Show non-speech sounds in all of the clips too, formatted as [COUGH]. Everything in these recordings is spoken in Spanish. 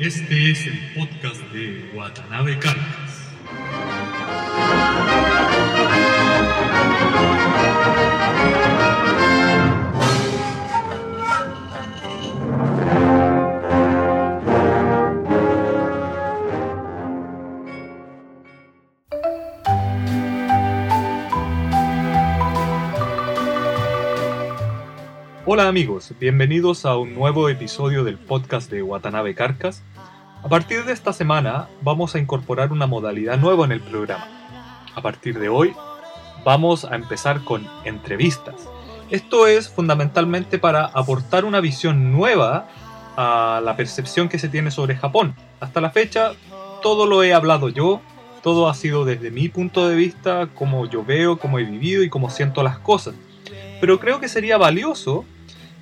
Este es el podcast de Watanabe Carcas. Hola amigos, bienvenidos a un nuevo episodio del podcast de Watanabe Carcas. A partir de esta semana vamos a incorporar una modalidad nueva en el programa. A partir de hoy vamos a empezar con entrevistas. Esto es fundamentalmente para aportar una visión nueva a la percepción que se tiene sobre Japón. Hasta la fecha todo lo he hablado yo, todo ha sido desde mi punto de vista, como yo veo, cómo he vivido y cómo siento las cosas. Pero creo que sería valioso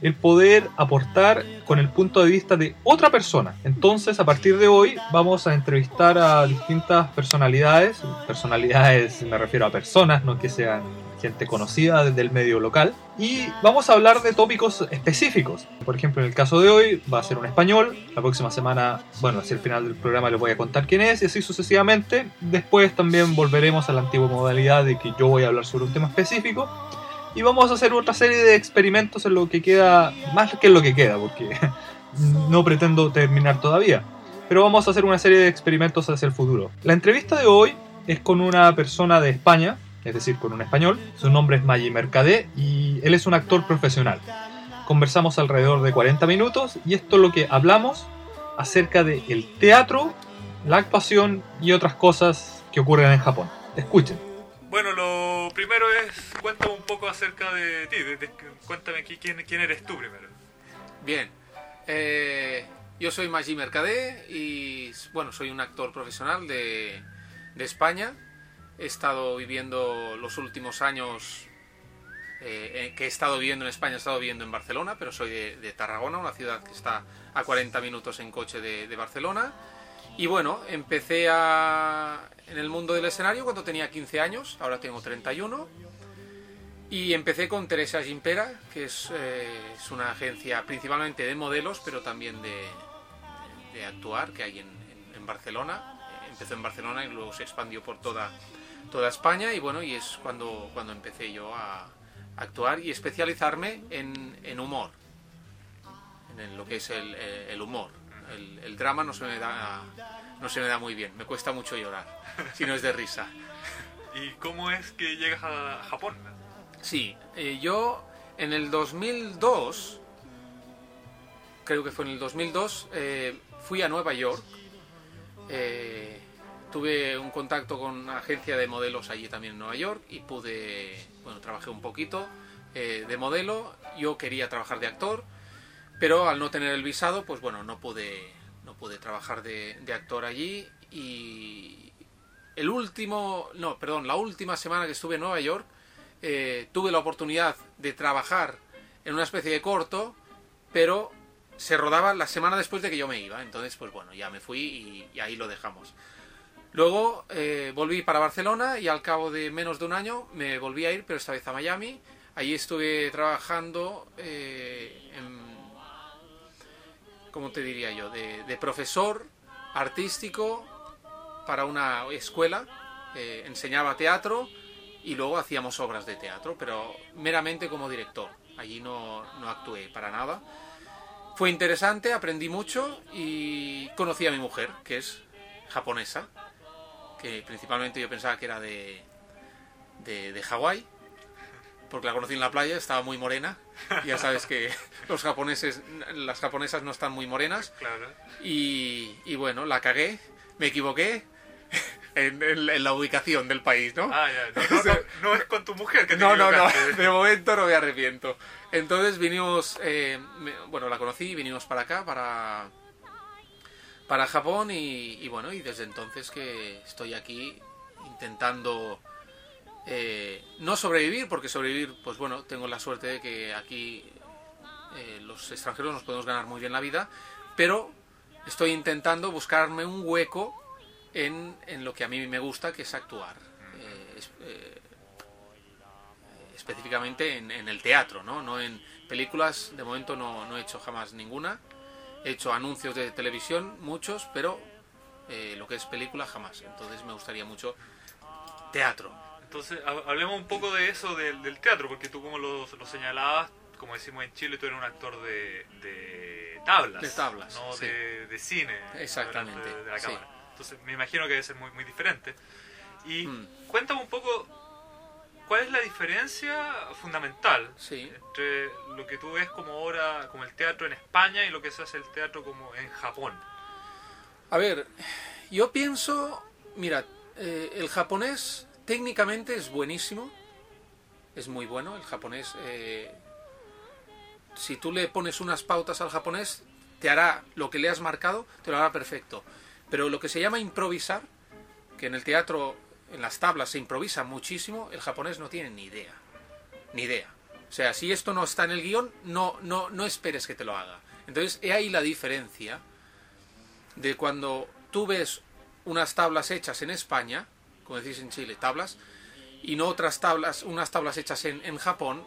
el poder aportar con el punto de vista de otra persona. Entonces, a partir de hoy, vamos a entrevistar a distintas personalidades. Personalidades, me refiero a personas, no que sean gente conocida desde el medio local. Y vamos a hablar de tópicos específicos. Por ejemplo, en el caso de hoy va a ser un español. La próxima semana, bueno, hacia el final del programa les voy a contar quién es y así sucesivamente. Después también volveremos a la antigua modalidad de que yo voy a hablar sobre un tema específico y vamos a hacer otra serie de experimentos en lo que queda, más que en lo que queda, porque [LAUGHS] no pretendo terminar todavía. Pero vamos a hacer una serie de experimentos hacia el futuro. La entrevista de hoy es con una persona de España, es decir, con un español. Su nombre es Maggi Mercadé y él es un actor profesional. Conversamos alrededor de 40 minutos y esto es lo que hablamos acerca del el teatro, la actuación y otras cosas que ocurren en Japón. Escuchen. Bueno, lo primero es, cuéntame un poco acerca de ti, de- cuéntame aquí quién, quién eres tú primero. Bien, eh, yo soy Maggi Mercadé y bueno, soy un actor profesional de, de España. He estado viviendo los últimos años eh, eh, que he estado viviendo en España, he estado viviendo en Barcelona, pero soy de, de Tarragona, una ciudad que está a 40 minutos en coche de, de Barcelona. Y bueno, empecé a, en el mundo del escenario cuando tenía 15 años, ahora tengo 31. Y empecé con Teresa Gimpera, que es, eh, es una agencia principalmente de modelos, pero también de, actuar, que hay en, Barcelona. Empezó en Barcelona y luego se expandió por toda, toda España. Y bueno, y es cuando, cuando empecé yo a actuar y especializarme en, humor, en lo que es el humor. El, el drama no se, me da, no se me da muy bien, me cuesta mucho llorar, [LAUGHS] si no es de risa. ¿Y cómo es que llegas a Japón? Sí, eh, yo en el 2002, creo que fue en el 2002, eh, fui a Nueva York. eh, tuve un contacto con una agencia de modelos allí también en Nueva York y pude, bueno, trabajé un poquito eh, de modelo. Yo quería trabajar de actor, pero al no tener el visado, pues bueno, no pude, no pude trabajar de, actor allí y el último, no, perdón, la última semana que estuve en Nueva York, eh, tuve la oportunidad de trabajar en una especie de corto, pero se rodaba la semana después de que yo me iba. Entonces, pues bueno, ya me fui y, y ahí lo dejamos. Luego eh, volví para Barcelona y al cabo de menos de un año me volví a ir, pero esta vez a Miami. Allí estuve trabajando eh, en, ¿cómo te diría yo? De, de profesor artístico para una escuela. eh, enseñaba teatro y luego hacíamos obras de teatro, pero meramente como director. Allí no, no actué para nada. Fue interesante, aprendí mucho y conocí a mi mujer, que es japonesa, que principalmente yo pensaba que era de, de, de Hawái, porque la conocí en la playa, estaba muy morena. Ya sabes que [LAUGHS] los japoneses, las japonesas no están muy morenas. Claro. Y, y bueno, la cagué, me equivoqué [LAUGHS] en, en- en la ubicación del país, ¿no? Ah, ya. No, no, [LAUGHS] no, no es con tu mujer que te No, no, no, de momento no me arrepiento. Entonces vinimos, eh, me- bueno, la conocí, vinimos para acá, para, para Japón y, y bueno, y desde entonces que estoy aquí intentando eh, no sobrevivir, porque sobrevivir, pues bueno, tengo la suerte de que aquí eh, los extranjeros nos podemos ganar muy bien la vida, pero estoy intentando buscarme un hueco en, en lo que a mí me gusta, que es actuar. Eh, eh, específicamente en, el teatro, ¿no? No en películas, de momento no, no he hecho jamás ninguna. He hecho anuncios de televisión, muchos, pero lo que es película jamás. Entonces me gustaría mucho teatro. Entonces, hablemos un poco de eso del, teatro, porque tú como lo, señalabas, como decimos en Chile, tú eres un actor de, de tablas. De tablas. No de, cine. Exactamente. De, la cámara. Entonces, me imagino que debe ser muy, muy diferente. Y mm. cuéntame un poco, ¿cuál es la diferencia fundamental entre lo que tú ves como ahora, como el teatro en España y lo que se hace el teatro como en Japón? A ver, yo pienso, mira, eh, el japonés técnicamente es buenísimo, es muy bueno el japonés. Eh, si tú le pones unas pautas al japonés, te hará lo que le has marcado, te lo hará perfecto. Pero lo que se llama improvisar, que en el teatro, en las tablas se improvisa muchísimo, el japonés no tiene ni idea. Ni idea. O sea, si esto no está en el guion, no, no, no esperes que te lo haga. Entonces, he ahí la diferencia de cuando tú ves unas tablas hechas en España, como decís en Chile, tablas, y no otras tablas, unas tablas hechas en, en Japón,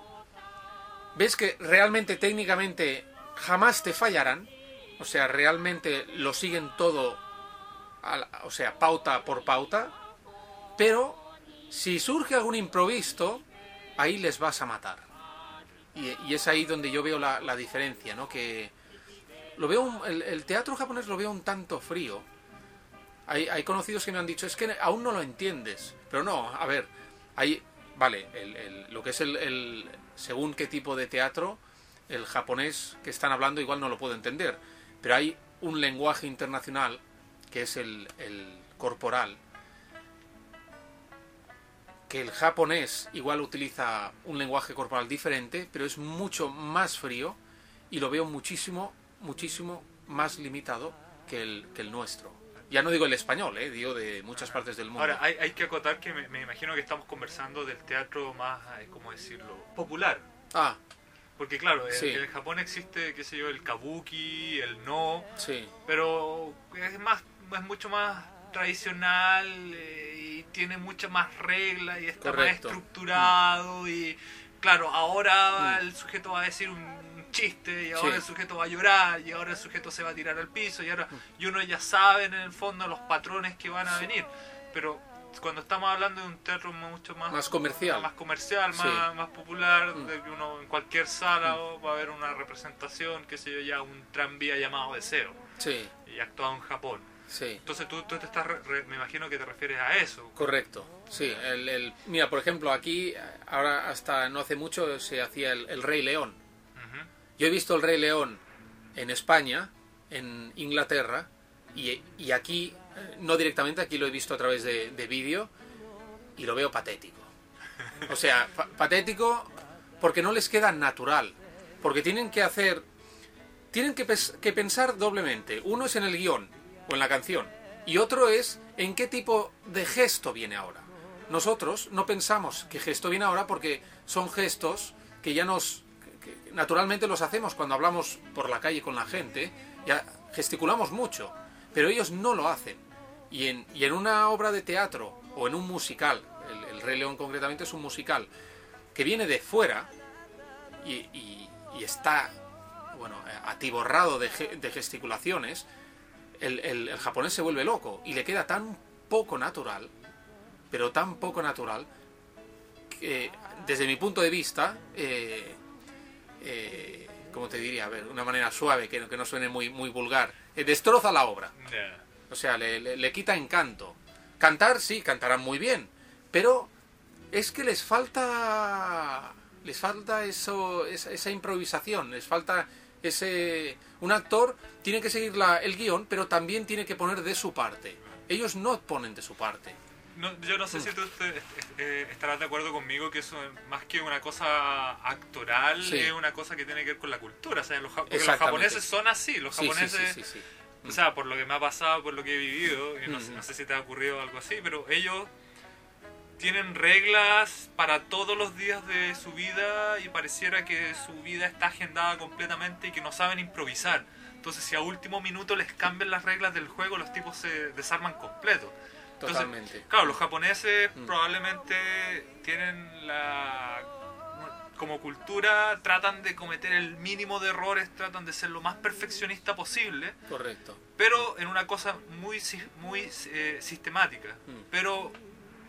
ves que realmente técnicamente jamás te fallarán, o sea, realmente lo siguen todo, o sea, pauta por pauta, pero si surge algún improviso, ahí les vas a matar. Y, es ahí donde yo veo la, la diferencia, ¿no? Que lo veo, el, el teatro japonés lo veo un tanto frío, hay, conocidos que me han dicho, es que aún no lo entiendes. Pero no, a ver, hay, vale, lo que es el, según qué tipo de teatro, el japonés que están hablando igual no lo puedo entender. Pero hay un lenguaje internacional que es el, el corporal, que el japonés igual utiliza un lenguaje corporal diferente, pero es mucho más frío y lo veo muchísimo, muchísimo más limitado que el, que el nuestro. Ya no digo el español, eh, digo de muchas partes del mundo. Ahora, hay, hay que acotar que me, imagino que estamos conversando del teatro más, eh, ¿cómo decirlo?, popular. Ah. Porque claro, en, Japón existe, qué sé yo, el kabuki, el no, sí. pero es, más, es mucho más tradicional eh, y tiene muchas más reglas y está más estructurado y claro, ahora mm. el sujeto va a decir un chiste y ahora el sujeto va a llorar y ahora el sujeto se va a tirar al piso y ahora y uno ya sabe en el fondo los patrones que van a venir pero cuando estamos hablando de un teatro mucho más más comercial más comercial más, más popular mm. de que uno en cualquier sala mm. va a haber una representación que sé yo ya un tranvía llamado de cero sí. y actuado en Japón Sí. Entonces tú, tú te estás, me imagino que te refieres a eso. Correcto, sí. El, el, mira, por ejemplo, aquí, ahora hasta no hace mucho se hacía el, el Rey León. Yo he visto el Rey León en España, en Inglaterra, y, aquí, eh, no directamente, aquí lo he visto a través de, vídeo, y lo veo patético. O sea, patético porque no les queda natural, porque tienen que hacer, tienen que, pensar doblemente. Uno es en el guion o en la canción, y otro es en qué tipo de gesto viene ahora. Nosotros no pensamos que gesto viene ahora porque son gestos que ya nos naturalmente los hacemos cuando hablamos por la calle con la gente, ya gesticulamos mucho, pero ellos no lo hacen. Y en, y en una obra de teatro o en un musical, el, Rey León concretamente es un musical, que viene de fuera y, está bueno, atiborrado de, de gesticulaciones, el, el, japonés se vuelve loco y le queda tan poco natural, pero tan poco natural, que desde mi punto de vista, eh, eh, como te diría? A ver, una manera suave, que, que no suene muy, muy vulgar, eh, destroza la obra. O sea, le, quita encanto. Cantar, sí, cantarán muy bien, pero es que les falta les falta eso esa, improvisación les falta ese un actor tiene que seguir la, el guion pero también tiene que poner de su parte ellos no ponen de su parte yo no sé si tú eh, estarás de acuerdo conmigo que eso más que una cosa actoral es una cosa que tiene que ver con la cultura. O sea, los, porque los japoneses son así, los japoneses, o sea, por lo que me ha pasado, por lo que he vivido, y no, no, sé si te ha ocurrido algo así, pero ellos tienen reglas para todos los días de su vida y pareciera que su vida está agendada completamente y que no saben improvisar. Entonces, si a último minuto les cambian las reglas del juego, los tipos se desarman completo. Totalmente. claro, los japoneses mm. probablemente tienen la como cultura tratan de cometer el mínimo de errores, tratan de ser lo más perfeccionista posible. Correcto. Pero en una cosa muy, muy eh, sistemática. Mm. Pero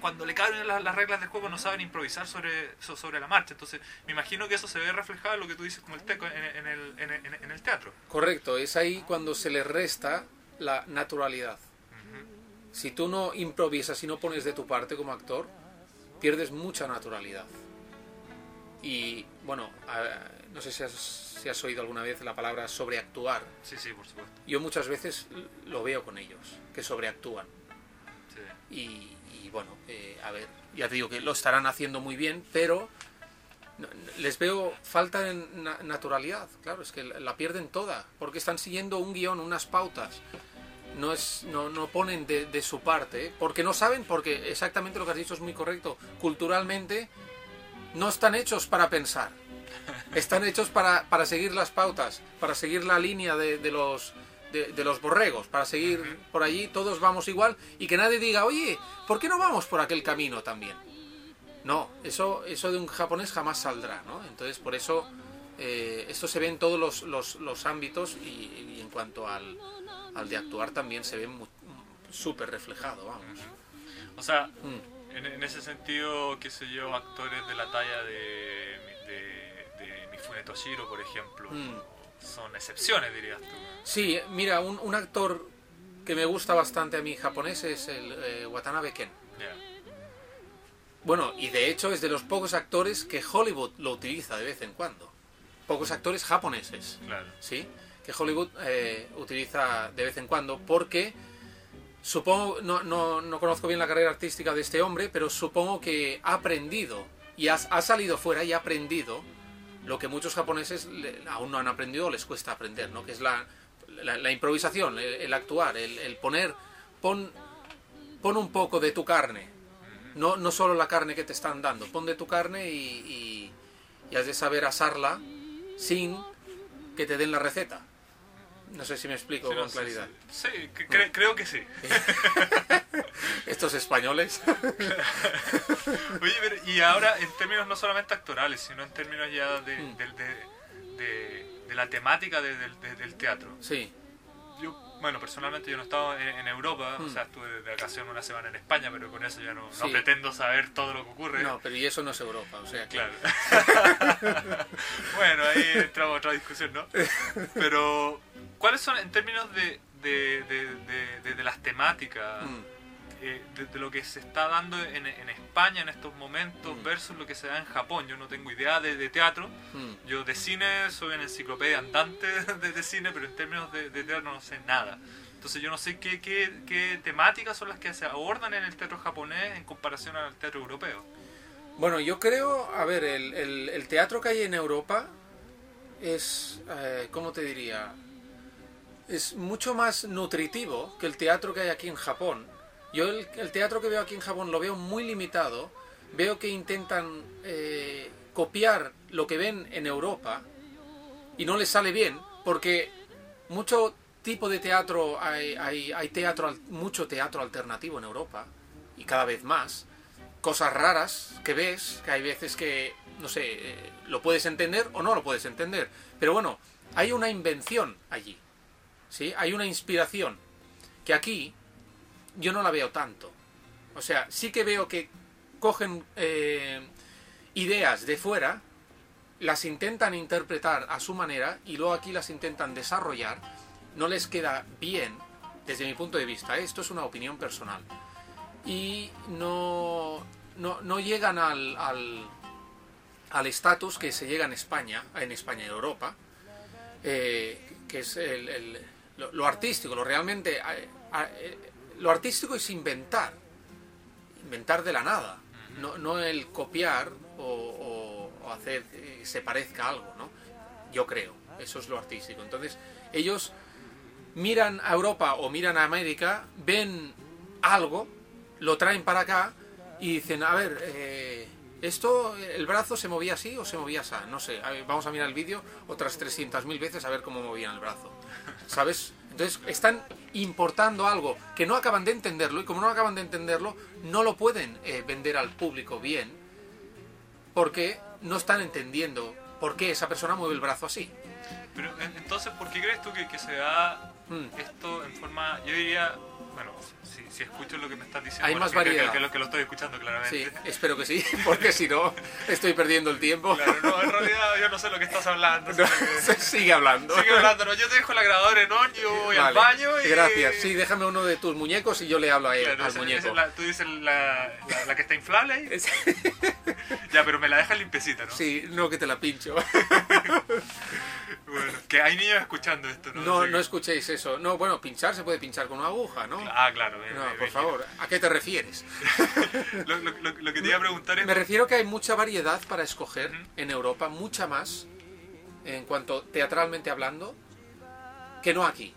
cuando le caben las, reglas del juego no saben improvisar sobre, sobre la marcha. Entonces, me imagino que eso se ve reflejado en lo que tú dices como el teco en, el, en, el, teatro. Correcto, es ahí cuando se le resta la naturalidad. Si tú no improvisas y no pones de tu parte como actor, pierdes mucha naturalidad. Y bueno, no sé si has, si has, oído alguna vez la palabra sobreactuar. Sí, sí, por supuesto. Yo muchas veces lo veo con ellos, que sobreactúan. Sí. Y, bueno, eh, a ver, ya te digo que lo estarán haciendo muy bien, pero les veo falta de naturalidad. Claro, es que la pierden toda, porque están siguiendo un guion, unas pautas. No, es, no, no ponen de, su parte, ¿eh? porque no saben, porque exactamente lo que has dicho es muy correcto. Culturalmente no están hechos para pensar. [LAUGHS] Están hechos para, para seguir las pautas, para seguir la línea de, de los, de, los borregos, para seguir por allí, todos vamos igual y que nadie diga, oye, ¿por qué no vamos por aquel camino también? No, eso, eso de un japonés jamás saldrá, ¿no? Entonces, por eso, eh, esto se ve en todos los, los, los ámbitos y, en cuanto al, al, de actuar también se ve súper reflejado, vamos. O sea, mm. en, ese sentido, qué sé yo, actores de la talla de, de, de Mifune Toshiro, por ejemplo, mm son excepciones, dirías tú. Sí, mira, un, un, actor que me gusta bastante a mí japonés es el eh, Watanabe Ken. Bueno, y de hecho es de los pocos actores que Hollywood lo utiliza de vez en cuando. Pocos actores japoneses. Claro. ¿Sí? Que Hollywood eh, utiliza de vez en cuando porque supongo, no, no, no, conozco bien la carrera artística de este hombre, pero supongo que ha aprendido y ha, ha salido fuera y ha aprendido lo que muchos japoneses aún no han aprendido o les cuesta aprender, ¿no? que es la, la, improvisación, el, actuar, el, poner, pon, pon un poco de tu carne, no, no solo la carne que te están dando, pon de tu carne y, y, has de saber asarla sin que te den la receta. No sé si me explico con claridad. Sí, creo que sí. [LAUGHS] Estos españoles. [LAUGHS] Oye, y ahora en términos no solamente actorales, sino en términos ya de, mm. de, la temática del teatro. Sí. Yo, bueno, personalmente yo no he estado en, Europa, o mm. sea, estuve de vacación una semana en España, pero con eso ya no, pretendo saber todo lo que ocurre. No, pero y eso no es Europa, o sea, claro. [LAUGHS] bueno, ahí entramos a otra discusión, ¿no? Pero, ¿cuáles son en términos de, de, las temáticas? Mm. Eh, de, lo que se está dando en, España en estos momentos mm. versus lo que se da en Japón. Yo no tengo idea de, teatro. Mm. Yo de cine soy una enciclopedia andante [LAUGHS] de, cine, pero en términos de, teatro no sé nada. Entonces yo no sé qué, qué, temáticas son las que se abordan en el teatro japonés en comparación al teatro europeo. Bueno, yo creo, a ver, el, el, teatro que hay en Europa es, eh, ¿cómo te diría? Es mucho más nutritivo que el teatro que hay aquí en Japón. Yo el, teatro que veo aquí en Japón lo veo muy limitado. Veo que intentan eh, copiar lo que ven en Europa y no les sale bien porque mucho tipo de teatro hay, hay, teatro mucho teatro alternativo en Europa y cada vez más. Cosas raras que ves que hay veces que no sé eh, lo puedes entender o no lo puedes entender. Pero bueno hay una invención allí sí hay una inspiración que aquí yo no la veo tanto. O sea, sí que veo que cogen eh, ideas de fuera, las intentan interpretar a su manera y luego aquí las intentan desarrollar. No les queda bien, desde mi punto de vista. Esto es una opinión personal. Y no, no, llegan al, al estatus que se llega en España, en España y Europa, eh, que es el, lo, artístico, lo realmente... Eh, lo artístico es inventar, inventar de la nada, no, el copiar o, hacer que se parezca algo, ¿no? Yo creo, eso es lo artístico. Entonces, ellos miran a Europa o miran a América, ven algo, lo traen para acá y dicen, a ver, eh, esto, el brazo se movía así o se movía así, no sé, vamos a mirar el vídeo otras 300.000 veces a ver cómo movían el brazo. ¿Sabes? Entonces están importando algo que no acaban de entenderlo y como no acaban de entenderlo, no lo pueden eh, vender al público bien. porque no están entendiendo por qué esa persona mueve el brazo así. Pero en- entonces, ¿por qué crees tú que, que se da Mm. esto en forma, yo diría, bueno, si, si escucho lo que me estás diciendo, Hay bueno, más que- variedad. Que, lo, que lo estoy escuchando claramente. Sí, espero que sí, [LAUGHS] porque si no, estoy perdiendo el tiempo. Claro, no, en [LAUGHS] realidad yo no sé lo que estás hablando. que- [LAUGHS] Sigue hablando. Sigue hablando, no, yo te dejo la grabadora en on, yo voy al baño y... Gracias. Sí, déjame uno de tus muñecos y yo le hablo a él, Claro, al muñeco. la- tú dices la, la, la que está inflable ahí. Es- Ya, pero me la dejas limpiecita, ¿no? Sí, no que te la pincho. Bueno, que hay niños escuchando esto, ¿no? No, no escuchéis eso. No, bueno, pinchar se puede pinchar con una aguja, ¿no? Ah, claro. bien, No, bien, por bien. favor, ¿a qué te refieres? [LAUGHS] Lo, lo- lo- lo que te iba a preguntar es... Me refiero que hay mucha variedad para escoger Ujú. en Europa, mucha más, en cuanto teatralmente hablando, que no aquí.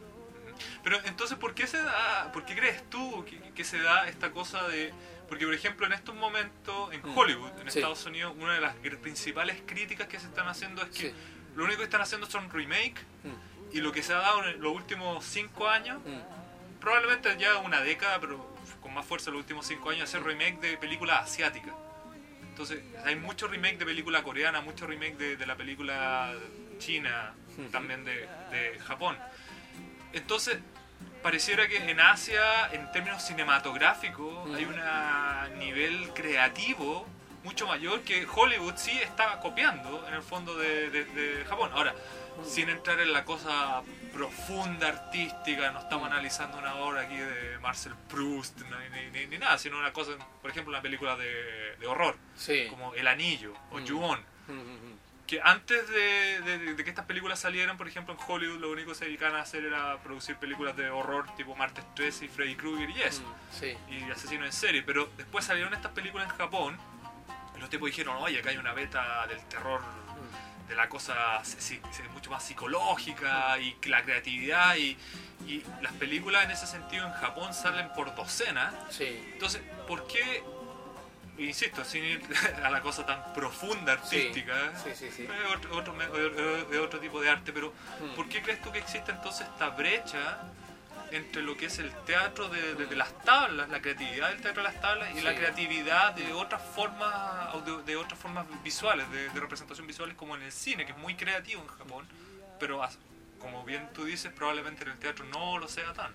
Pero entonces, ¿por qué se da, por qué crees tú que, que se da esta cosa de... Porque, por ejemplo, en estos momentos, en Mm. Hollywood, en Sí. Estados Unidos, una de las principales críticas que se están haciendo es que Sí. Lo único que están haciendo son remake Mm, y lo que se ha dado en los últimos cinco años, mm, probablemente ya una década, pero con más fuerza los últimos cinco años, hacer remake de películas asiáticas. Entonces, hay mucho remake de película coreana, mucho remake de, de la película china, Ujú. también de, de Japón. Entonces, pareciera que en Asia, en términos cinematográficos, Ujú. hay un nivel creativo mucho mayor que Hollywood sí está copiando en el fondo de, de- de Japón. Ahora, sin entrar en la cosa profunda artística, no estamos analizando una obra aquí de Marcel Proust ni, ni- ni- nada, sino una cosa, por ejemplo, una película de, de horror, Sí. como El Anillo o Mm. Ju-On Mm, mm, mm. que antes de, de- de que estas películas salieran, por ejemplo, en Hollywood, lo único que se dedicaban a hacer era producir películas de horror tipo Martes 13 y Freddy Krueger y eso, Mm, Sí. y asesinos en serie. Pero después salieron estas películas en Japón, y los tipos dijeron, oye, acá hay una beta del terror, Mm. de la cosa mucho más psicológica y la creatividad, y, y las películas en ese sentido en Japón salen por docenas. Sí. Entonces, ¿por qué? Insisto, sin ir [LAUGHS] a la cosa tan profunda artística, Sí, sí, sí. es otro, otro, es otro tipo de arte, pero Mm. ¿por qué crees tú que existe entonces esta brecha entre lo que es el teatro de, de- de las tablas, la creatividad del teatro de las tablas y la creatividad de otras formas de, de otras formas visuales, de, de representación visuales como en el cine, que es muy creativo en Japón, pero as- como bien tú dices, probablemente en el teatro no lo sea tan.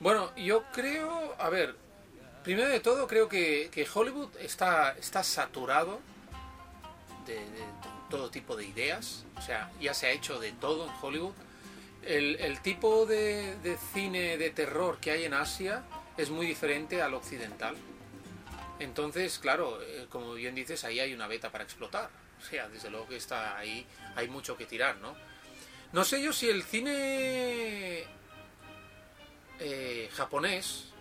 Bueno, yo creo, a ver, primero de todo creo que, que Hollywood está, está saturado de, de todo tipo de ideas, o sea, ya se ha hecho de todo en Hollywood. El, tipo de, de cine de terror que hay en Asia es muy diferente al occidental. Entonces, claro, eh, como bien dices, ahí hay una beta para explotar. O sea, desde luego que está ahí, hay mucho que tirar, ¿no? No sé yo si el cine eh, japonés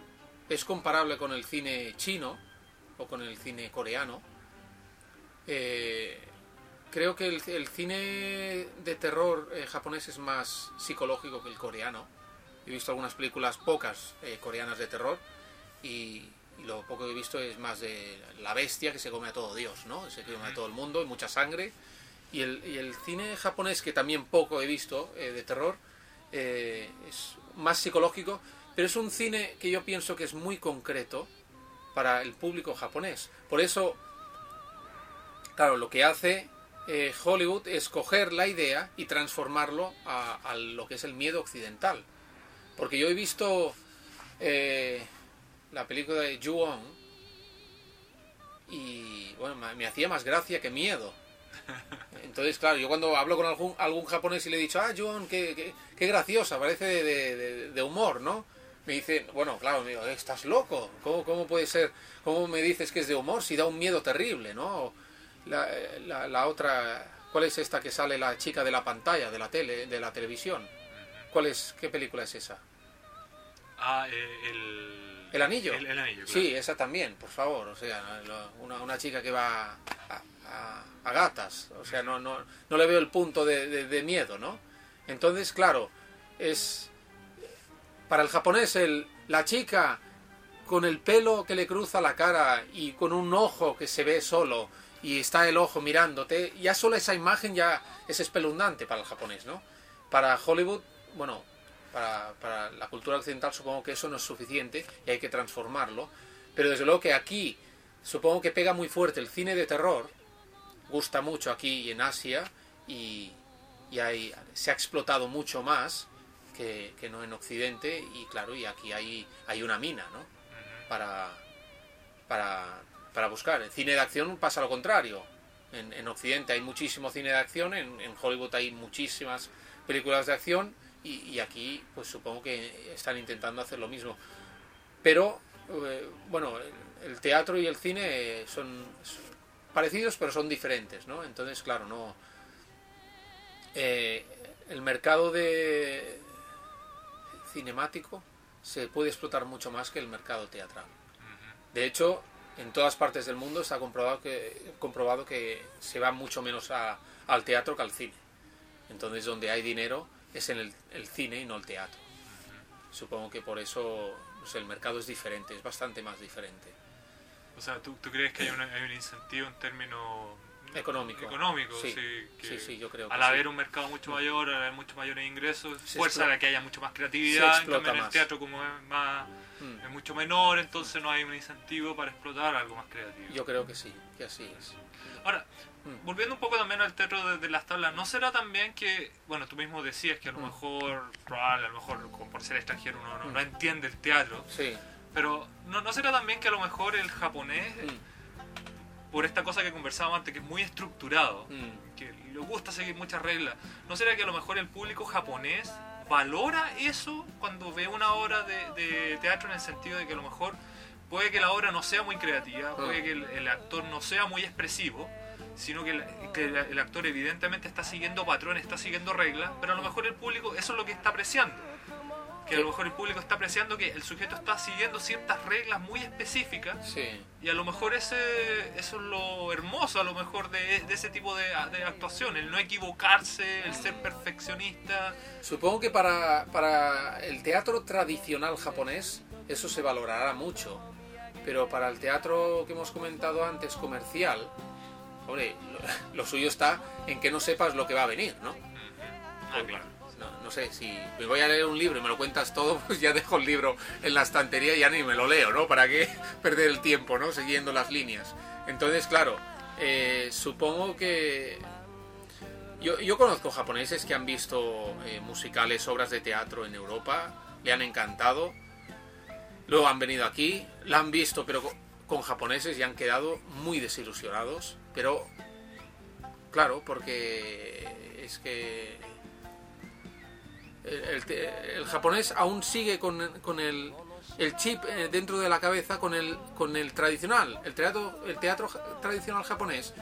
es comparable con el cine chino o con el cine coreano. Eh, creo que el, el cine de terror eh, japonés es más psicológico que el coreano. He visto algunas películas, pocas eh, coreanas de terror, y, y lo poco que he visto es más de la bestia que se come a todo Dios, ¿no? Se come a todo el mundo, y mucha sangre. Y el, y el cine japonés, que también poco he visto eh, de terror, eh, es más psicológico, pero es un cine que yo pienso que es muy concreto para el público japonés. Por eso, claro, lo que hace eh, Hollywood es coger la idea y transformarlo a, lo que es el miedo occidental. Porque yo he visto eh, la película de Ju-On y bueno, me, hacía más gracia que miedo. Entonces, claro, yo cuando hablo con algún, japonés y le he dicho, ah, John, qué, qué, qué graciosa, parece de humor, ¿no? Me dice, bueno, claro, me digo, estás loco, ¿Cómo, ¿cómo puede ser? ¿Cómo me dices que es de humor si da un miedo terrible, ¿no? La, la, la otra, ¿cuál es esta que sale la chica de la pantalla, de la tele, de la televisión? ¿Cuál es, qué película es esa? Ah, eh, el... ¿El anillo? El, el anillo, claro. Sí, esa también, por favor. O sea, una, una chica que va a, a- a gatas. O sea, no, no, no le veo el punto de, de- de miedo, ¿no? Entonces, claro, es. Para el japonés, el, la chica con el pelo que le cruza la cara y con un ojo que se ve solo y está el ojo mirándote, ya solo esa imagen ya es espeluznante para el japonés, ¿no? Para Hollywood, bueno, para, para la cultura occidental supongo que eso no es suficiente y hay que transformarlo, pero desde luego que aquí supongo que pega muy fuerte el cine de terror gusta mucho aquí y en Asia y, y hay, se ha explotado mucho más que, que no en Occidente y claro, y aquí hay, hay una mina, ¿no? Para, para, para buscar. En cine de acción pasa lo contrario. En, en Occidente hay muchísimo cine de acción, en, en Hollywood hay muchísimas películas de acción y, y aquí pues supongo que están intentando hacer lo mismo. Pero eh, bueno, el teatro y el cine son, son parecidos pero son diferentes, ¿no? Entonces, claro, no... eh, el mercado de cinemático se puede explotar mucho más que el mercado teatral. De hecho, en todas partes del mundo está comprobado que, comprobado que se va mucho menos a- al teatro que al cine. Entonces, donde hay dinero es en el, el cine y no el teatro. Supongo que por eso sé, el mercado es diferente, es bastante más diferente. O sea, ¿tú, tú crees que hay, una- hay un incentivo en términos Económico. económicos? Sí, que sí, sí, yo creo que Al sí. haber un mercado mucho mayor, al haber muchos mayores ingresos, fuerza a que haya mucho más creatividad. En cambio, en el teatro, como es, más, Mm, es mucho menor, entonces no hay un incentivo para explotar algo más creativo. Yo creo que sí, que así es. Ahora, Mm. volviendo un poco también al teatro de, de las tablas, ¿no será también que, bueno, tú mismo decías que a lo Mm. mejor, probable, a lo mejor por ser extranjero uno no, Mm. no entiende el teatro, Sí. pero ¿no, ¿no será también que a lo mejor el japonés, por esta cosa que conversábamos antes, que es muy estructurado, mm. que le gusta seguir muchas reglas, ¿no será que a lo mejor el público japonés valora eso cuando ve una obra de, de teatro en el sentido de que a lo mejor puede que la obra no sea muy creativa, puede Ah. que el, el actor no sea muy expresivo, sino que, el, que el actor evidentemente está siguiendo patrones, está siguiendo reglas, pero a lo mejor el público eso es lo que está apreciando. Que a lo mejor el público está apreciando que el sujeto está siguiendo ciertas reglas muy específicas Sí. y a lo mejor ese, eso es lo hermoso, a lo mejor, de, de ese tipo de, de actuación, el no equivocarse, el ser perfeccionista. Supongo que para, para el teatro tradicional japonés eso se valorará mucho. Pero para el teatro que hemos comentado antes, comercial, hombre, lo, lo suyo está en que no sepas lo que va a venir, ¿no? Ah, claro. No, no sé, si me voy a leer un libro y me lo cuentas todo, [LAUGHS] pues ya dejo el libro en la estantería y ya ni me lo leo, ¿no? ¿Para qué [LAUGHS] perder el tiempo, ¿no? Siguiendo las líneas. Entonces, claro, eh, supongo que... Yo, yo conozco japoneses que han visto eh, musicales, obras de teatro en Europa, le han encantado, luego han venido aquí, la han visto pero con, con japoneses y han quedado muy desilusionados, pero claro, porque es que el, el japonés aún sigue con, el, chip eh, dentro de la cabeza con el, con el tradicional. El teatro, el teatro tradicional japonés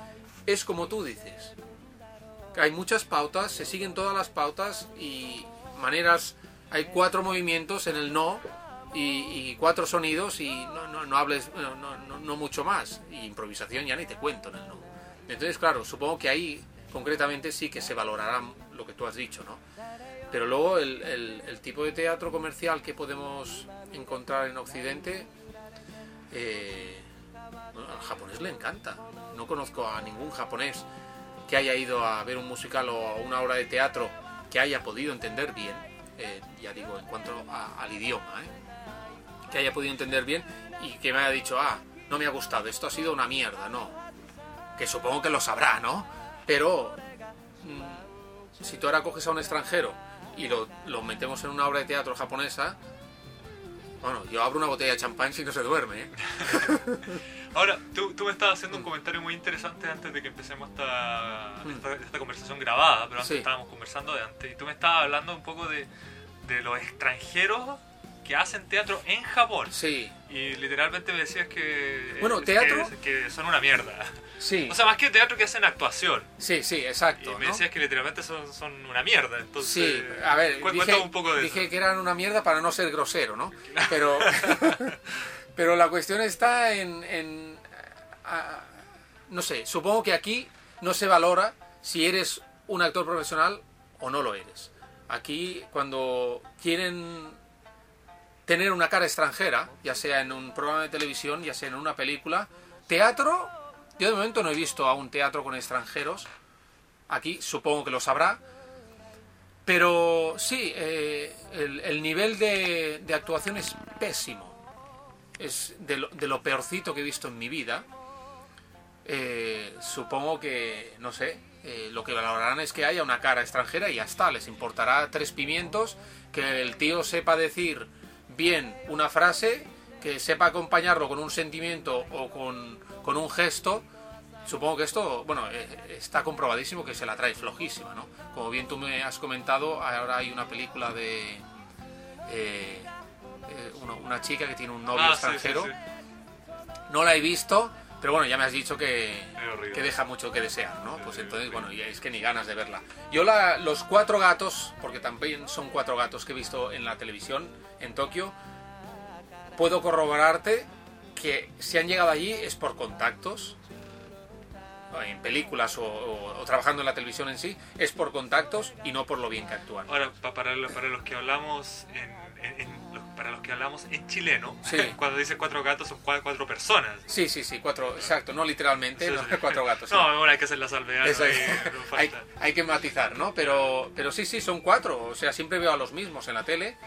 es como tú dices. Hay muchas pautas, se siguen todas las pautas y maneras. Hay cuatro movimientos en el no y, cuatro sonidos y no, no, no hables no, no, no- no mucho más. Y improvisación ya ni te cuento en el no. Entonces, claro, supongo que ahí concretamente sí que se valorará lo que tú has dicho, ¿no? Pero luego el, el- tipo de teatro comercial que podemos encontrar en Occidente, eh, al japonés le encanta. No conozco a ningún japonés que haya ido a ver un musical o una obra de teatro que haya podido entender bien, eh, ya digo, en cuanto a- al idioma, ¿eh? que haya podido entender bien y que me haya dicho, ah, no me ha gustado, esto ha sido una mierda, no. Que supongo que lo sabrá, ¿no? Pero mm, si tú ahora coges a un extranjero y lo, lo metemos en una obra de teatro japonesa, bueno, yo abro una botella de champán si no se duerme, ¿eh? [LAUGHS] Ahora, tú, tú me estabas haciendo un comentario muy interesante antes de que empecemos esta, esta, esta conversación grabada, pero antes Sí. estábamos conversando de antes. Y tú me estabas hablando un poco de, de los extranjeros que hacen teatro en Japón. Sí, Y literalmente me decías que, Bueno, que- teatro- que, son una mierda. sí, O sea, más que teatro que hacen actuación. sí, sí, Y exacto. me ¿no? decías que literalmente son, son una mierda. Entonces, Sí, a ver, cu- dije, un poco de dije eso. que eran una mierda para no ser grosero, ¿no? Pero, [LAUGHS] [LAUGHS] pero la cuestión está en, en, no sé, supongo que aquí no se valora si eres un actor profesional o no lo eres. Aquí cuando quieren tener una cara extranjera, ya sea en un programa de televisión, ya sea en una película, teatro, yo de momento no he visto a un teatro con extranjeros, aquí supongo que lo sabrá, pero sí, eh, el, el nivel de, de actuación es pésimo. Es de lo, de lo peorcito que he visto en mi vida. eh, supongo que, no sé, eh, lo que valorarán es que haya una cara extranjera y ya está, les importará tres pimientos, que el tío sepa decir bien una frase, que sepa acompañarlo con un sentimiento o con, con un gesto. Supongo que esto, bueno, eh, está comprobadísimo que se la trae flojísima, ¿no? Como bien tú me has comentado, ahora hay una película de eh, eh, una, chica que tiene un novio Ah, sí, sí, extranjero. sí. No la he visto, pero bueno, ya me has dicho que, que deja mucho que desear, ¿no? Pues entonces, bueno, ya es que ni ganas de verla. Yo la, los cuatro gatos, porque también son cuatro gatos que he visto en la televisión en Tokio, puedo corroborarte que si han llegado allí es por contactos, en películas o, o- o trabajando en la televisión en sí, es por contactos y no por lo bien que actúan. Ahora, pa- para, para los que hablamos en, en- en- los- para los que hablamos en chileno, Sí. [LAUGHS] cuando dice cuatro gatos son cua- cuatro, personas. Sí, sí, sí, cuatro, exacto, no literalmente, Sí, no, sí. [LAUGHS] cuatro gatos. No, bueno, hay que hacer la salvedad. ¿no? [LAUGHS] hay, que matizar, ¿no? Pero, pero sí, sí, son cuatro. O sea, siempre veo a los mismos en la tele.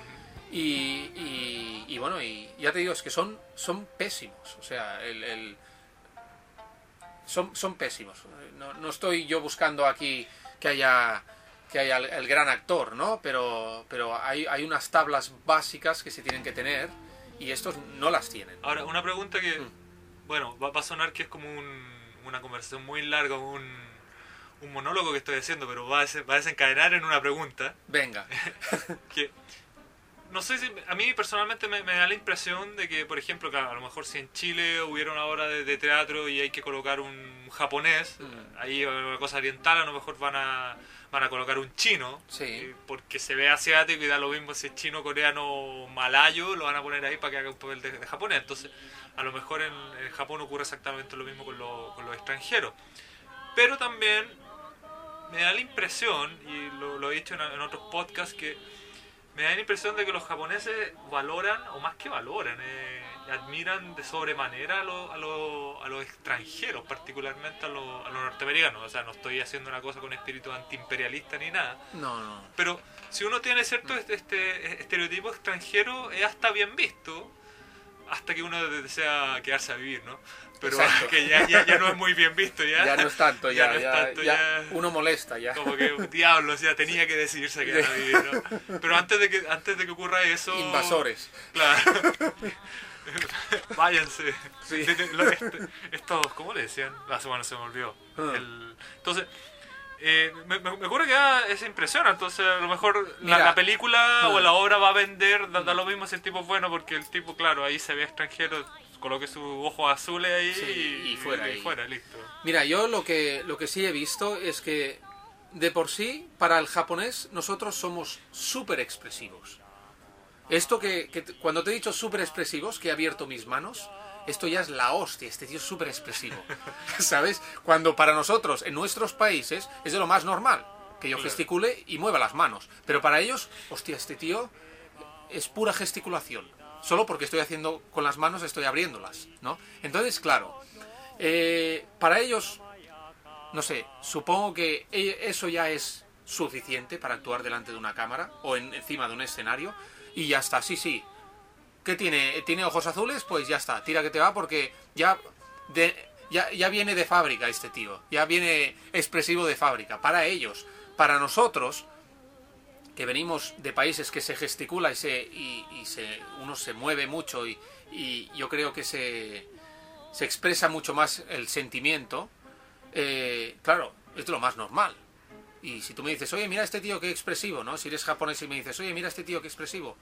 Y, y- y bueno, y ya te digo, es que son, son pésimos. O sea, el, el- son, son pésimos. No, no estoy yo buscando aquí que haya que haya el, el gran actor, ¿no? Pero, pero hay, hay unas tablas básicas que se tienen que tener y estos no las tienen. Ahora, una pregunta que, Mm. bueno, va, va a sonar que es como un- una conversación muy larga, un, un monólogo que estoy haciendo, pero va a, va a desencadenar en una pregunta Venga. [LAUGHS] que no sé si a mí personalmente me, me da la impresión de que por ejemplo claro, a lo mejor si en Chile hubiera una obra de, de teatro y hay que colocar un japonés Mm. ahí una cosa oriental a lo mejor van a van a colocar un chino Sí. eh, porque se ve asiático y da lo mismo si es chino coreano malayo lo van a poner ahí para que haga un papel de, de japonés entonces a lo mejor en, en Japón ocurre exactamente lo mismo con, lo- con los extranjeros pero también me da la impresión, y lo, lo he dicho en, en otros podcasts, que me da la impresión de que los japoneses valoran, o más que valoran, eh, admiran de sobremanera a, lo- a, lo- a los extranjeros, particularmente a, lo- a los norteamericanos. O sea, no estoy haciendo una cosa con espíritu antiimperialista ni nada. No, no. Pero si uno tiene cierto este, este estereotipo extranjero, es hasta bien visto, hasta que uno desea quedarse a vivir, ¿no? Pero Exacto. [LAUGHS] que ya, ya, ya no es muy bien visto, ya. Ya no es tanto, ya, Ya no es tanto, ya uno molesta ya. Como que, [LAUGHS] diablos, ya tenía que decidirse a quedar a vivir, ¿no? Pero antes de que, antes de que ocurra eso... Invasores. Claro. [LAUGHS] Váyanse. Sí. Lo- este- estos, ¿cómo le decían? Ah, bueno, se me olvidó. Ah. El- entonces, eh, me, me, me ocurre que da esa impresión. Entonces, a lo mejor la, Mira. la película Ah. o la obra va a vender, da, da lo mismo si el tipo es bueno, porque el tipo, claro, ahí se ve extranjero, coloque sus ojos azules ahí Sí, y, y fuera, y y- fuera, listo. Mira, yo lo que, lo que sí he visto es que de por sí, para el japonés, nosotros somos súper expresivos. Esto que, que cuando te he dicho súper expresivos, que he abierto mis manos, esto ya es la hostia, este tío es súper expresivo. [LAUGHS] ¿Sabes? Cuando para nosotros, en nuestros países, es de lo más normal, que yo gesticule y mueva las manos. Pero para ellos, hostia, este tío es pura gesticulación. Solo porque estoy haciendo con las manos, estoy abriéndolas, ¿no? Entonces, claro, eh, para ellos, no sé, supongo que e- eso ya es suficiente para actuar delante de una cámara o en- encima de un escenario y ya está, sí, sí. ¿Qué tiene? ¿Tiene ojos azules? Pues ya está, tira que te va porque ya, ya, ya viene de fábrica este tío, ya viene expresivo de fábrica. Para ellos, para nosotros, que venimos de países que se gesticula y se y, se uno se mueve mucho y, y yo creo que se, se expresa mucho más el sentimiento eh, claro es lo más normal y si tú me dices oye mira este tío qué expresivo no si eres japonés y me dices oye mira este tío qué expresivo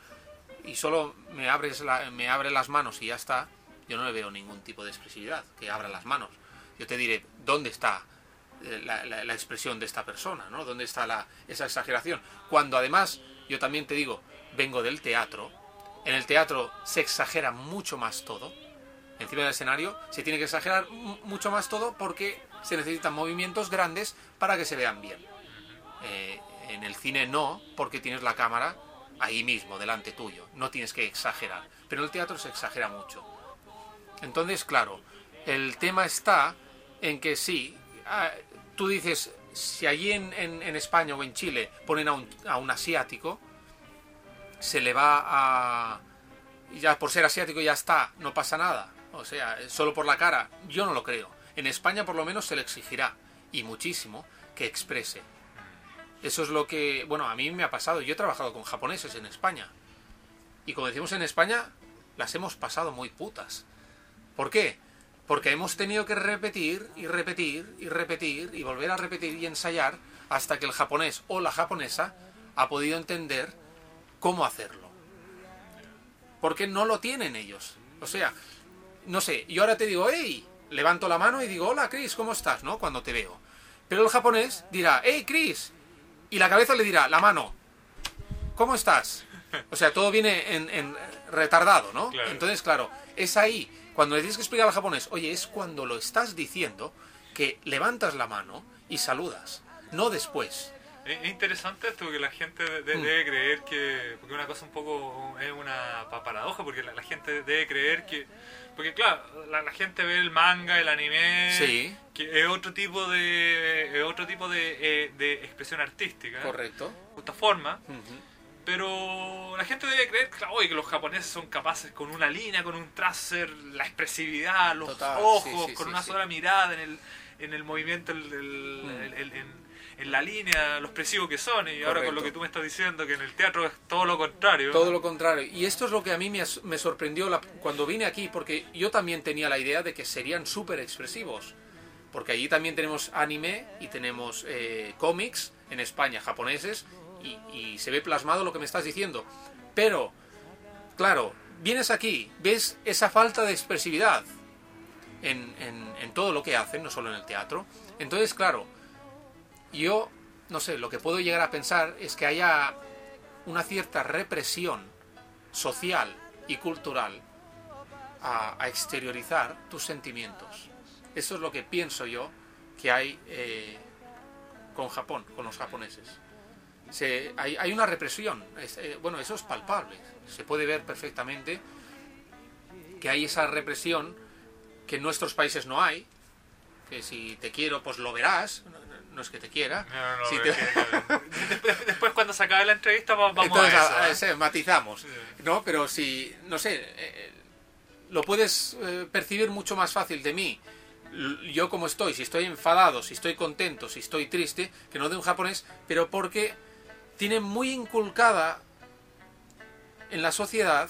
y solo me abres la- me abre las manos y ya está yo no le veo ningún tipo de expresividad que abra las manos yo te diré dónde está eh, la, expresión de esta persona, ¿no? ¿Dónde está esa exageración? Cuando además, yo también te digo, vengo del teatro, en el teatro se exagera mucho más todo, encima del escenario se tiene que exagerar mu- mucho más todo porque se necesitan movimientos grandes para que se vean bien. Eh, en el cine no, porque tienes la cámara ahí mismo, delante tuyo, no tienes que exagerar, pero el teatro se exagera mucho. Entonces, claro, el tema está en que sí, ah, tú dices, si allí en, en- en España o en Chile ponen a un, a un asiático, se le va a... Ya por ser asiático ya está, no pasa nada. O sea, solo por la cara, yo no lo creo. En España por lo menos se le exigirá, y muchísimo, que exprese. Eso es lo que, bueno, a mí me ha pasado. Yo he trabajado con japoneses en España. Y como decimos en España, las hemos pasado muy putas. ¿Por qué? Porque hemos tenido que repetir y repetir y repetir y volver a repetir y ensayar hasta que el japonés o la japonesa ha podido entender cómo hacerlo. Porque no lo tienen ellos. O sea, no sé, yo ahora te digo, hey, levanto la mano y digo, hola Chris, ¿cómo estás? ¿No? Cuando te veo. Pero el japonés dirá, hey Chris, y la cabeza le dirá, la mano, ¿cómo estás? O sea, todo viene en, retardado, ¿no? Entonces, claro, es ahí, cuando le tienes que explicar al japonés, oye, es cuando lo estás diciendo que levantas la mano y saludas, no después. Es interesante esto que la gente mm. debe creer que, porque una cosa un poco es una paradoja, porque la, gente debe creer que, porque claro, la, gente ve el manga, el anime, que es otro tipo de, otro tipo de, eh, expresión artística, correcto, de esta forma. Pero la gente debe creer que los japoneses son capaces con una línea, con un tracer, la expresividad, los ojos, con una sola mirada en el, en el movimiento, el, mm en la línea, lo expresivo que son, y ahora con lo que tú me estás diciendo, que en el teatro es todo lo contrario. Todo lo contrario. Y esto es lo que a mí me, me sorprendió cuando vine aquí, porque yo también tenía la idea de que serían súper expresivos. Porque allí también tenemos anime y tenemos eh, cómics en España, japoneses, y, se ve plasmado lo que me estás diciendo. Pero, claro, vienes aquí, ves esa falta de expresividad en, en todo lo que hacen, no solo en el teatro. Entonces, claro, yo, no sé, lo que puedo llegar a pensar es que haya una cierta represión social y cultural a, exteriorizar tus sentimientos. Eso es lo que pienso yo que hay eh, con Japón, con los japoneses. hay, una represión, eh, bueno, eso es palpable, se puede ver perfectamente que hay esa represión que en nuestros países no hay, que si te quiero pues lo verás, no es que te quiera. después, cuando se acabe la entrevista vamos a, eso, matizamos. ¿no? Pero si, no sé, eh, lo puedes eh, percibir mucho más fácil de mí. Yo como estoy, si estoy enfadado, si estoy contento, si estoy triste, que no de un japonés, pero porque tiene muy inculcada en la sociedad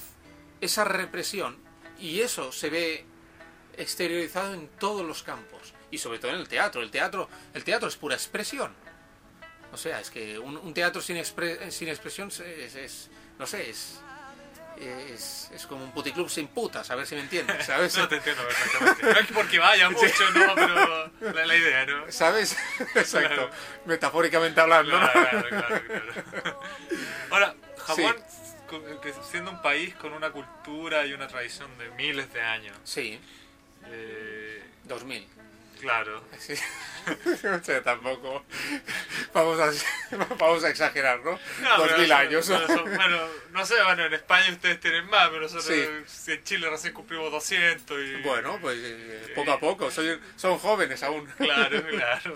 esa represión y eso se ve exteriorizado en todos los campos y sobre todo en el teatro. El teatro, el teatro es pura expresión. O sea, es que un, teatro sin, sin expresión es, no sé, es, es, como un puticlub sin putas, a ver si me entiendes, [LAUGHS] ¿sabes? no te entiendo perfectamente. No es porque vaya mucho, no, pero la, idea, ¿no? ¿Sabes? [LAUGHS] Exacto. Metafóricamente hablando. Claro, claro, claro, [LAUGHS] Ahora, Japón, siendo un país con una cultura y una tradición de miles de años. Sí. Eh, 2000. Claro. Sí. [LAUGHS] o sea, tampoco. Vamos a, [LAUGHS] vamos a exagerar, ¿no? Dos mil años. bueno, no sé, bueno, en España ustedes tienen más, pero nosotros en Chile recién cumplimos 200. Y, bueno, pues eh, poco a poco. son jóvenes aún. Claro, [LAUGHS] claro.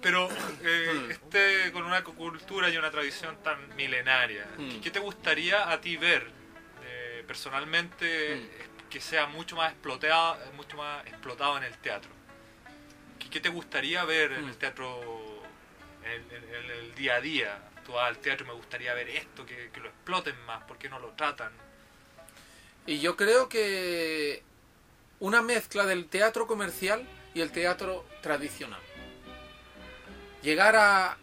Pero eh, hmm. este, con una cultura y una tradición tan milenaria, hmm. ¿qué te gustaría a ti ver eh, personalmente? Que sea mucho más explotado, mucho más explotado en el teatro. ¿Qué, te gustaría ver en el mm. teatro, en, el día a día? Tú vas al teatro me gustaría ver esto, que, lo exploten más, ¿por qué no lo tratan? Y yo creo que una mezcla del teatro comercial y el teatro tradicional. Llegar a,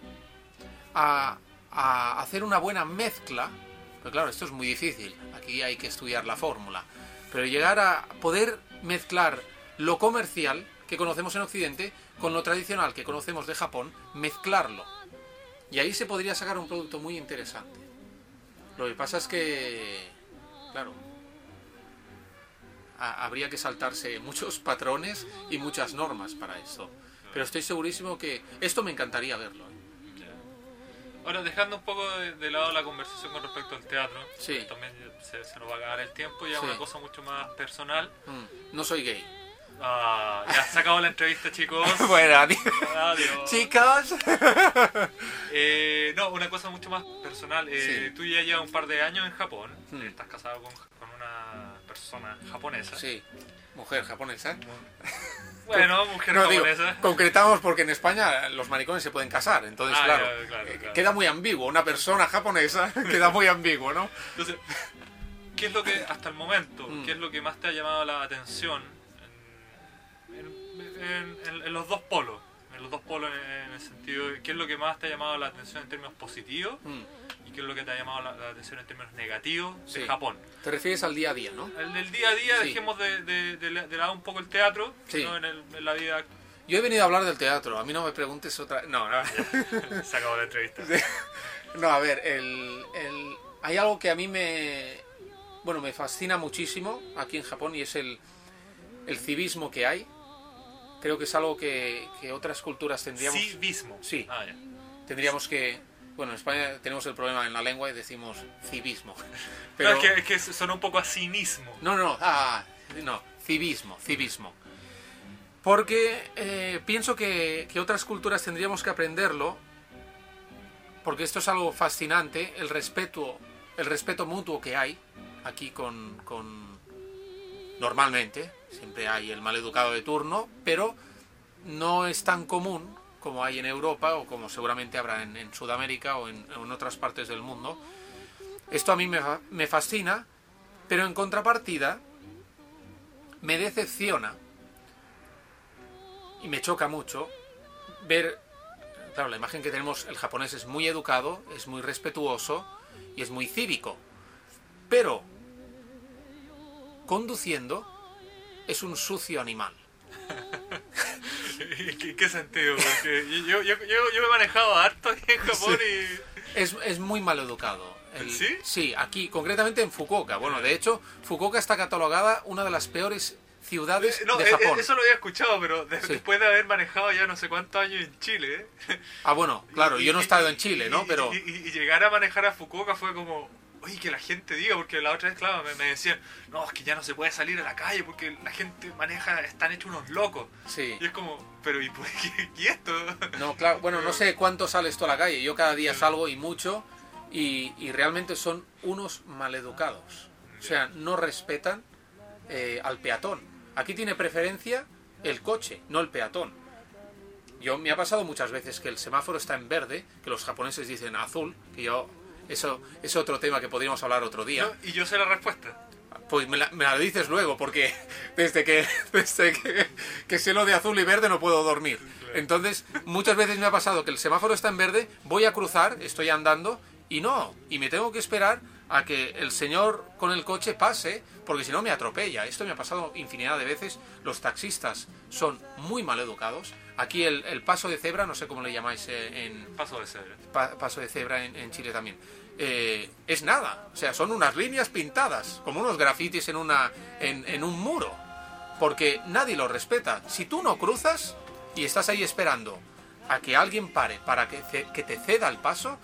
a, a hacer una buena mezcla, pero claro, esto es muy difícil, aquí hay que estudiar la fórmula pero llegar a poder mezclar lo comercial que conocemos en Occidente con lo tradicional que conocemos de Japón, mezclarlo. Y ahí se podría sacar un producto muy interesante. Lo que pasa es que, claro, habría que saltarse muchos patrones y muchas normas para eso. Pero estoy segurísimo que esto me encantaría verlo. Ahora, dejando un poco de, lado la conversación con respecto al teatro, sí. también se, nos va a acabar el tiempo, ya una cosa mucho más personal. Mm, no soy gay. Ah, ya se acabó la entrevista, chicos. [LAUGHS] bueno, adiós. Chicos. [LAUGHS] eh, no, una cosa mucho más personal. Eh, Tú ya llevas un par de años en Japón. Mm. Estás casado con, con una persona japonesa. Sí, mujer japonesa. [LAUGHS] Bueno, mujer No, digo, japonesa. concretamos porque en España los maricones se pueden casar, entonces Ah, claro, ya, claro, eh, claro. queda muy ambiguo. Una persona japonesa [LAUGHS] queda muy ambiguo, ¿no? Entonces, ¿qué es lo que, hasta el momento, Mm. qué es lo que más te ha llamado la atención en, en- en- en- en los dos polos? Los dos polos en, en el sentido de qué es lo que más te ha llamado la atención en términos positivos Mm. y qué es lo que te ha llamado la, la atención en términos negativos de Sí. Japón. Te refieres al día a día, ¿no? El del día a día, Sí. dejemos de, de, de de lado un poco el teatro, Sí. sino en, el- en la vida. Yo he venido a hablar del teatro, a mí no me preguntes otra... No, no. [LAUGHS] Se acabó la entrevista. No, a ver, el, el- hay algo que a mí me, bueno, me fascina muchísimo aquí en Japón y es el, el civismo que hay. Creo que es algo que, que otras culturas tendríamos, Civismo. Sí. Ah, ya. tendríamos que... Bueno, en España tenemos el problema en la lengua y decimos civismo. [LAUGHS] No, Pero, es, que, es que suena un poco a cinismo. no, no, no, ah, no, civismo, civismo. Porque eh, pienso que, que otras culturas tendríamos que aprenderlo, porque esto es algo fascinante, el respeto, el respeto mutuo que hay aquí con, con- normalmente, siempre hay el maleducado de turno, pero no es tan común como hay en Europa o como seguramente habrá en, Sudamérica o en, otras partes del mundo. Esto a mí me, me fascina, pero en contrapartida me decepciona y me choca mucho ver, claro, la imagen que tenemos, el japonés es muy educado, es muy respetuoso y es muy cívico, pero conduciendo es un sucio animal. [LAUGHS] ¿Qué, qué sentido? Porque yo, yo, yo, yo he manejado harto aquí en Japón y... Es, es muy mal educado. ¿Sí? Sí, aquí, concretamente en Fukuoka. Bueno, de hecho, Fukuoka está catalogada una de las peores ciudades No, de eh, Japón. eh, eso lo había escuchado, pero de- Sí. después de haber manejado ya no sé cuántos años en Chile... ¿eh? Ah, bueno, claro, Y- yo no he estado en Chile, y- ¿no? Pero y llegar a manejar a Fukuoka fue como... Oye, que la gente diga, porque la otra vez, claro, me, me decían, no, es que ya no se puede salir a la calle porque la gente maneja, están hechos unos locos. sí. Y es como, pero ¿y, por qué, [LAUGHS] esto? No, claro, bueno, no sé cuánto sales tú a la calle. Yo cada día salgo y mucho y, y realmente son unos maleducados. O sea, no respetan eh, al peatón. Aquí tiene preferencia el coche, no el peatón. Yo me ha pasado muchas veces que el semáforo está en verde, que los japoneses dicen azul, que yo eso es otro tema que podríamos hablar otro día. No, y yo sé la respuesta. Pues me la, me la dices luego, porque desde que [LAUGHS] desde que, que sé lo de azul y verde no puedo dormir. Entonces, muchas veces me ha pasado que el semáforo está en verde, voy a cruzar, estoy andando, y no, y me tengo que esperar a que el señor con el coche pase, porque si no me atropella. Esto me ha pasado infinidad de veces. Los taxistas son muy mal educados. Aquí el, el paso de cebra, no sé cómo le llamáis eh, en, Paso de ser. pa- paso de cebra en, en Chile también. Eh, es nada, o sea, son unas líneas pintadas, como unos grafitis en, una, en, en un muro, porque nadie lo respeta. Si tú no cruzas y estás ahí esperando a que alguien pare para que, te ceda el paso,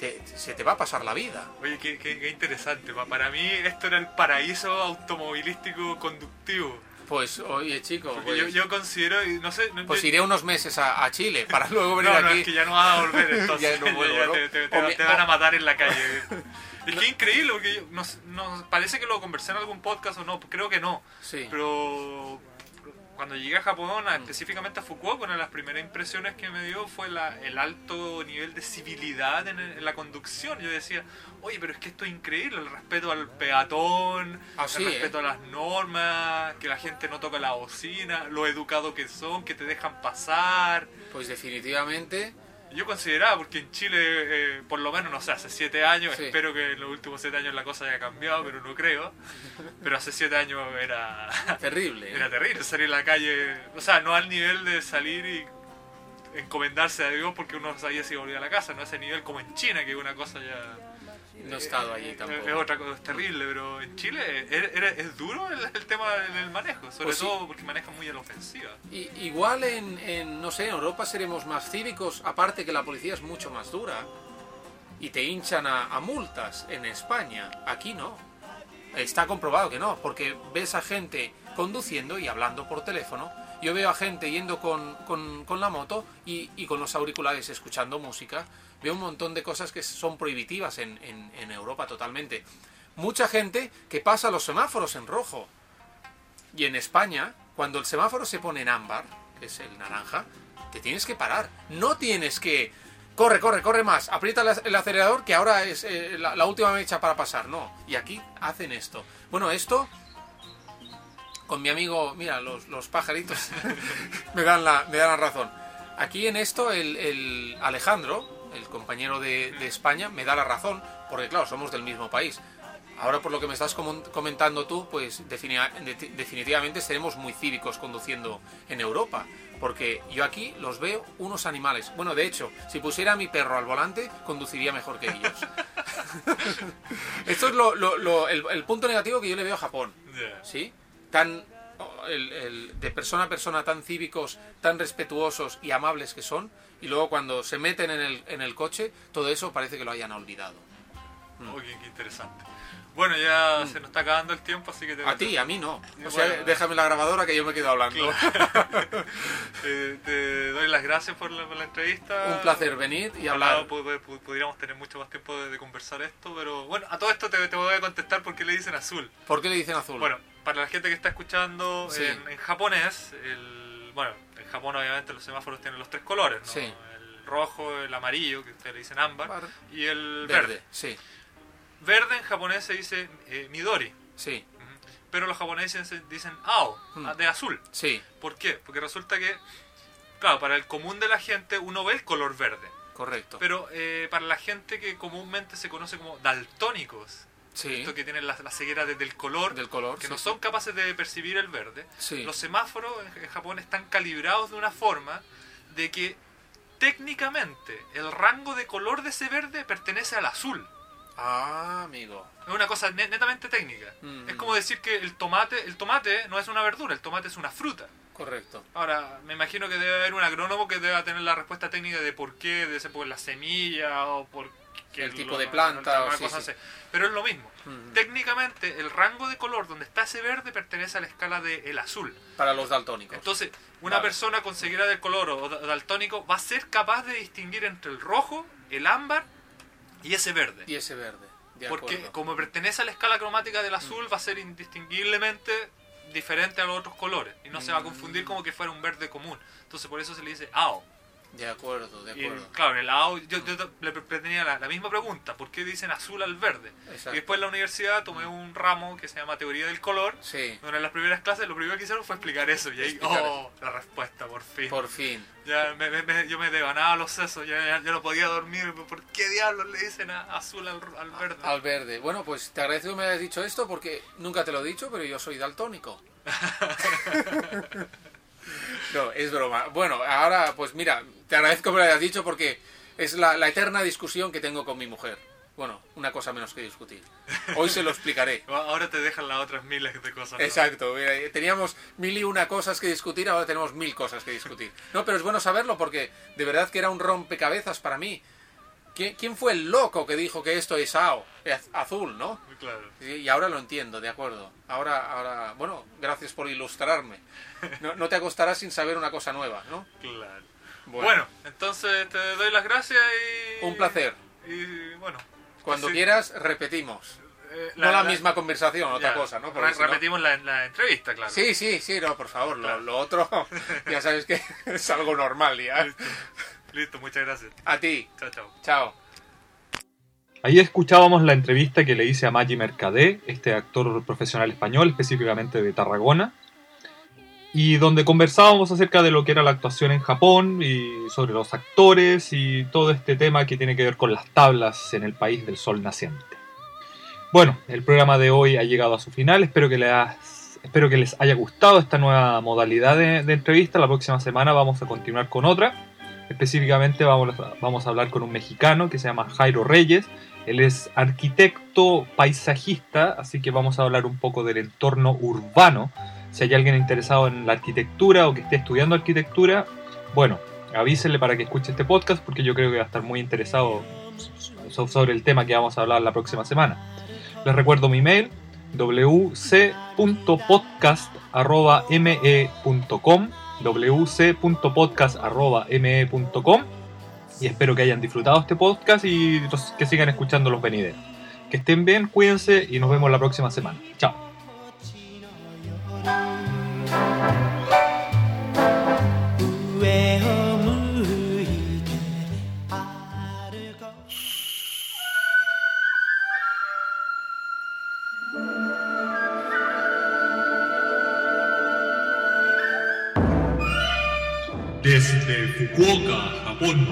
te- se te va a pasar la vida. Oye, qué, qué- qué interesante. Pa- Para mí esto era el paraíso automovilístico conductivo. Pues, oye, chico, Porque pues, yo, yo considero, y no sé... no- pues yo- iré unos meses a, a Chile para [LAUGHS] luego venir no, no, aquí. es que ya no vas a volver, [LAUGHS] entonces Ya no vuelvo, ¿no? te, te- te- O me- te van a matar en la calle. [LAUGHS] es que es increíble, porque yo- nos, nos- parece que lo conversé en algún podcast o no, creo que no. Sí. Pero cuando llegué a Japón, Mm. específicamente a Fukuoka, una de las primeras impresiones que me dio fue la- el alto nivel de civilidad en, la conducción. Yo decía, oye, pero es que esto es increíble, el respeto al peatón, Ah, el ¿eh? respeto a las normas, que la gente no toca la bocina, lo educado que son, que te dejan pasar. Pues definitivamente, Yo consideraba, porque en Chile, eh, por lo menos, no sé, hace siete años, Sí. espero que en los últimos siete años la cosa haya cambiado, pero no creo. [LAUGHS] Pero hace siete años era, [LAUGHS] terrible. era terrible salir a la calle, o sea, no al nivel de salir y encomendarse a Dios porque uno sabía si volvía a la casa, no a ese nivel como en China, que es una cosa ya... No he estado allí tampoco. Es otra cosa, es terrible, pero en Chile es, es- duro el, el tema del manejo, sobre Pues sí. todo porque manejan muy a la ofensiva. I- igual en, en, no sé, en Europa seremos más cívicos, aparte que la policía es mucho más dura y te hinchan a, a multas en España. Aquí no. Está comprobado que no, porque ves a gente conduciendo y hablando por teléfono. Yo veo a gente yendo con, con- la moto y, y con los auriculares escuchando música. Veo un montón de cosas que son prohibitivas en, en- Europa totalmente. mucha gente que pasa los semáforos en rojo. Y en España, cuando el semáforo se pone en ámbar, que es el naranja, te tienes que parar. No tienes que... Corre, corre, corre más. Aprieta el ac- el acelerador que ahora es eh, la última mecha para pasar. No. Y aquí hacen esto. Bueno, esto... Con mi amigo... Mira, los, los pajaritos [LAUGHS] me, dan la, me dan la razón. Aquí en esto el, el Alejandro, el compañero de, de España, me da la razón. Porque claro, somos del mismo país. Ahora por lo que me estás comen- comentando tú, pues defini- de- definitivamente seremos muy cívicos conduciendo en Europa. Porque yo aquí los veo unos animales. Bueno, de hecho, si pusiera a mi perro al volante, conduciría mejor que ellos. [LAUGHS] [LAUGHS] Esto es lo- lo- lo- el, el punto negativo que yo le veo a Japón. ¿Sí? Tan... el- el- de persona a persona tan cívicos, tan respetuosos y amables que son, y luego cuando se meten en el, en el coche, todo eso parece que lo hayan olvidado. Oh, qué, qué interesante. Bueno, ya se nos está acabando el tiempo, así que te, A ti, a mí no. O Bueno. sea, déjame la grabadora que yo me quedo hablando. te, [LAUGHS] [LAUGHS] te doy las gracias por la, por la entrevista. Un placer venir y Ojalá hablar. pudiéramos tener mucho más tiempo de, de conversar esto, pero bueno, a todo esto te, te voy a contestar porque le dicen azul. ¿Por qué le dicen azul? Bueno, para la gente que está escuchando Sí. en, en japonés, el, bueno, en Japón obviamente los semáforos tienen los tres colores, ¿no? Sí. El rojo, el amarillo, que ustedes le dicen ámbar, Bar- y el verde. verde. Sí, Verde en japonés se dice eh, midori, sí, pero los japoneses dicen ao, Mm. de azul. sí, ¿Por qué? Porque resulta que, claro, para el común de la gente uno ve el color verde, correcto. pero eh, para la gente que comúnmente se conoce como daltónicos, Sí, esto que tienen la, la ceguera desde el color, del color. que sí, no sí. son capaces de percibir el verde, los semáforos en en Japón están calibrados de una forma de que técnicamente el rango de color de ese verde pertenece al azul. Ah, amigo. Es una cosa ne- netamente técnica. Mm. Es como decir que el tomate, el tomate no es una verdura, el tomate es una fruta. Correcto. Ahora, me imagino que debe haber un agrónomo que deba tener la respuesta técnica de por qué, de ser por la semilla o por El tipo lo- de planta, o- sí, sí. así. Pero es lo mismo. Mm. Técnicamente, el rango de color donde está ese verde pertenece a la escala del azul. Para los daltónicos. Entonces, una Vale. persona con ceguera del color o da- daltónico va a ser capaz de distinguir entre el rojo, el ámbar y ese verde. y ese verde. De Porque acuerdo. Mm. como pertenece a la escala cromática del azul, va a ser indistinguiblemente diferente a los otros colores. Y no se va a confundir Mm. como que fuera un verde común. Entonces por eso se le dice AO. De acuerdo, de Y, acuerdo. claro, en el AO yo, yo le pre- tenía la, la misma pregunta. ¿Por qué dicen azul al verde? Exacto. Y después en la universidad tomé un ramo que se llama Teoría del Color. Sí, Donde en las primeras clases lo primero que hicieron fue explicar eso. Y ahí, Explicar oh, la respuesta, por fin. por fin. Ya me, me- me- yo me devanaba los sesos, ya, ya, ya no podía dormir. ¿Por qué diablos le dicen a- azul al, al verde? Al verde. Bueno, pues te agradezco que me hayas dicho esto porque nunca te lo he dicho, pero yo soy daltónico. [LAUGHS] [LAUGHS] no, es broma. Bueno, ahora, pues mira, te agradezco que me lo hayas dicho porque es la, la eterna discusión que tengo con mi mujer. Bueno, una cosa menos que discutir. Hoy se lo explicaré. [LAUGHS] Ahora te dejan las otras miles de cosas. ¿no? Exacto, mira, teníamos mil y una cosas que discutir, ahora tenemos mil cosas que discutir. No, pero es bueno saberlo porque de verdad que era un rompecabezas para mí. ¿Quién, fue el loco que dijo que esto es AO? Az- azul, ¿no? Claro. Y ahora lo entiendo, de acuerdo. Ahora, ahora, bueno, gracias por ilustrarme. No, no te acostarás sin saber una cosa nueva, ¿no? [LAUGHS] Claro. Bueno, Bueno, entonces te doy las gracias y... un placer. Y bueno. Cuando sí, quieras, repetimos. eh, no la, misma conversación, otra ya, cosa, ¿no? si repetimos la, la entrevista, claro. Sí, sí, sí, no, por favor, lo, otro, [LAUGHS] ya sabes que [LAUGHS] es algo normal ya. Listo. Listo, muchas gracias. A ti, Chao, chao. chao. Ahí escuchábamos la entrevista que le hice a Maggi Mercadé, este actor profesional español, específicamente de Tarragona, y donde conversábamos acerca de lo que era la actuación en Japón y sobre los actores y todo este tema que tiene que ver con las tablas en el país del sol naciente. Bueno, el programa de hoy ha llegado a su final, espero que les, haya gustado esta nueva modalidad de, entrevista, la próxima semana vamos a continuar con otra. Específicamente vamos a hablar con un mexicano que se llama Jairo Reyes. Él es arquitecto paisajista, así que vamos a hablar un poco del entorno urbano. Si hay alguien interesado en la arquitectura o que esté estudiando arquitectura, bueno, avísenle para que escuche este podcast porque yo creo que va a estar muy interesado so- sobre el tema que vamos a hablar la próxima semana. Les recuerdo mi mail wc.podcast.me.com wc.podcast.me.com y espero que hayan disfrutado este podcast y que sigan escuchando los venideros. Que estén bien, cuídense y nos vemos la próxima semana. Chao. Desde Fukuoka, Japón,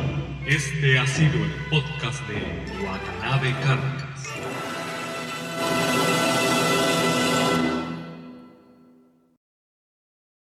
este ha sido el podcast de Watanabe Cartas.